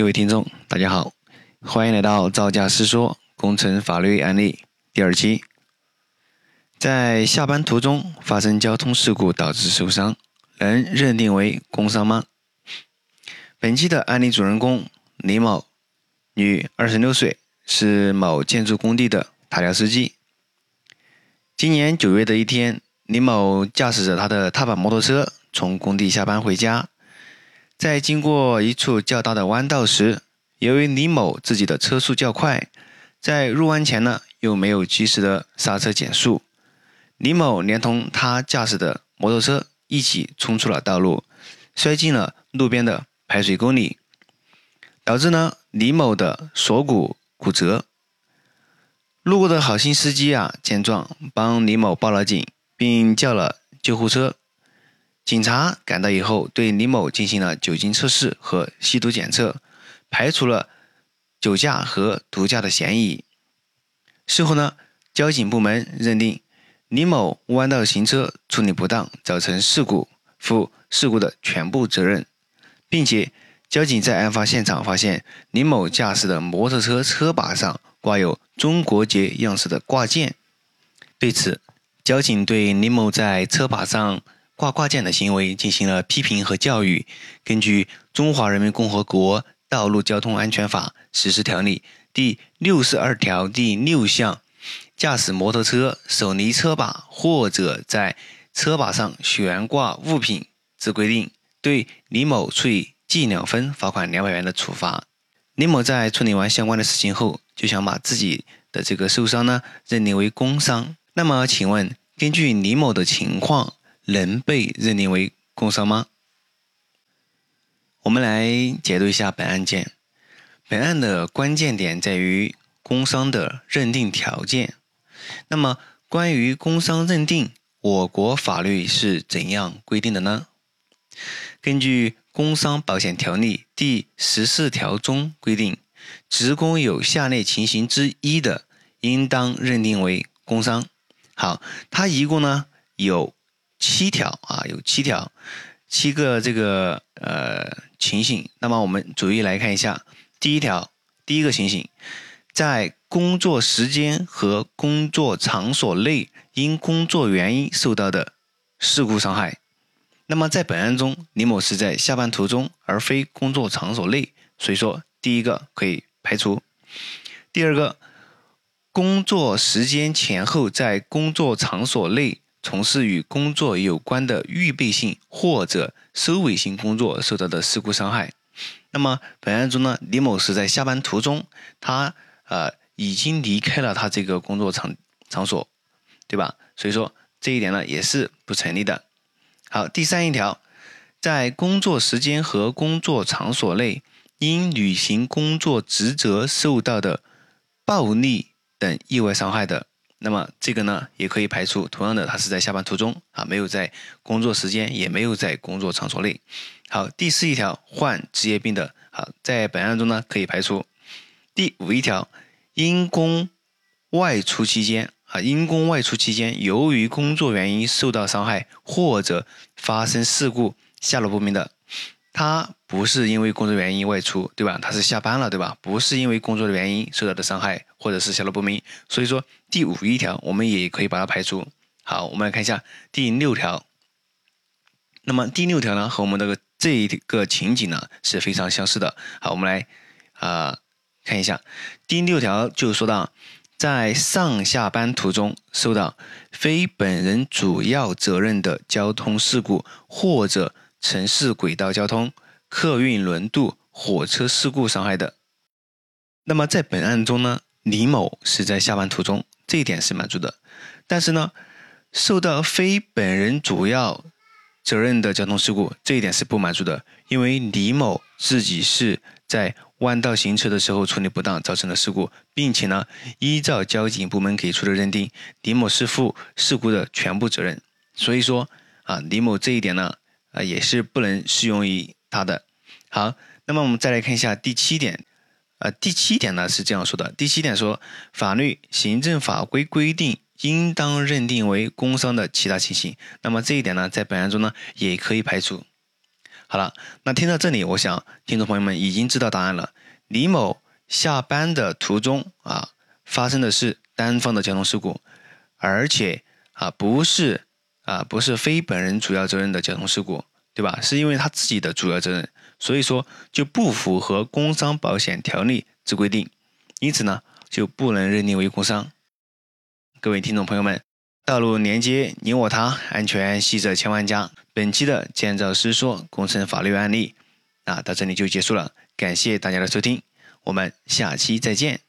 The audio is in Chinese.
各位听众，大家好，欢迎来到造价师说工程法律案例第二期。在下班途中发生交通事故导致受伤，能认定为工伤吗？本期的案例主人公李某，女，二十六岁，是某建筑工地的塔吊司机。今年九月的一天，李某驾驶着他的踏板摩托车从工地下班回家。在经过一处较大的弯道时，由于李某自己的车速较快，在入弯前呢又没有及时的刹车减速，李某连同他驾驶的摩托车一起冲出了道路，摔进了路边的排水沟里，导致呢李某的锁骨骨折。路过的好心司机啊见状，帮李某报了警，并叫了救护车。警察赶到以后，对李某进行了酒精测试和吸毒检测，排除了酒驾和毒驾的嫌疑。事后呢，交警部门认定李某弯道行车处理不当，造成事故，负事故的全部责任，并且交警在案发现场发现李某驾驶的摩托车车把上挂有中国结样式的挂件。对此，交警对李某在车把上。挂挂件的行为进行了批评和教育。根据《中华人民共和国道路交通安全法实施条例》第六十二条第六项，驾驶摩托车手离车把或者在车把上悬挂物品之规定，对李某处以记两分、罚款两百元的处罚。李某在处理完相关的事情后，就想把自己的这个受伤呢认定为工伤。那么，请问根据李某的情况？能被认定为工伤吗？我们来解读一下本案件。本案的关键点在于工伤的认定条件。那么，关于工伤认定，我国法律是怎样规定的呢？根据《工伤保险条例》第十四条中规定，职工有下列情形之一的，应当认定为工伤。好，它一共呢有。七条啊，有七条，七个这个呃情形。那么我们逐一来看一下。第一条，第一个情形，在工作时间和工作场所内因工作原因受到的事故伤害。那么在本案中，李某是在下班途中，而非工作场所内，所以说第一个可以排除。第二个，工作时间前后在工作场所内。从事与工作有关的预备性或者收尾性工作受到的事故伤害。那么本案中呢，李某是在下班途中，他呃已经离开了他这个工作场场所，对吧？所以说这一点呢也是不成立的。好，第三一条，在工作时间和工作场所内因履行工作职责受到的暴力等意外伤害的。那么这个呢，也可以排除。同样的，他是在下班途中啊，没有在工作时间，也没有在工作场所内。好，第四一条，患职业病的，好，在本案中呢，可以排除。第五一条，因公外出期间啊，因公外出期间，由于工作原因受到伤害或者发生事故，下落不明的。他不是因为工作原因外出，对吧？他是下班了，对吧？不是因为工作的原因受到的伤害，或者是下落不明。所以说第五一条我们也可以把它排除。好，我们来看一下第六条。那么第六条呢，和我们这个这一个情景呢是非常相似的。好，我们来啊看一下第六条，就说到在上下班途中受到非本人主要责任的交通事故或者。城市轨道交通、客运轮渡、火车事故伤害的，那么在本案中呢，李某是在下班途中，这一点是满足的。但是呢，受到非本人主要责任的交通事故，这一点是不满足的，因为李某自己是在弯道行车的时候处理不当造成的事故，并且呢，依照交警部门给出的认定，李某是负事故的全部责任。所以说啊，李某这一点呢。啊，也是不能适用于他的。好，那么我们再来看一下第七点。呃，第七点呢是这样说的：第七点说，法律、行政法规规定应当认定为工伤的其他情形。那么这一点呢，在本案中呢也可以排除。好了，那听到这里，我想听众朋友们已经知道答案了。李某下班的途中啊，发生的是单方的交通事故，而且啊不是啊不是非本人主要责任的交通事故，对吧？是因为他自己的主要责任，所以说就不符合工伤保险条例之规定，因此呢就不能认定为工伤。各位听众朋友们，道路连接你我他，安全系着千万家。本期的建造师说工程法律案例啊，到这里就结束了。感谢大家的收听，我们下期再见。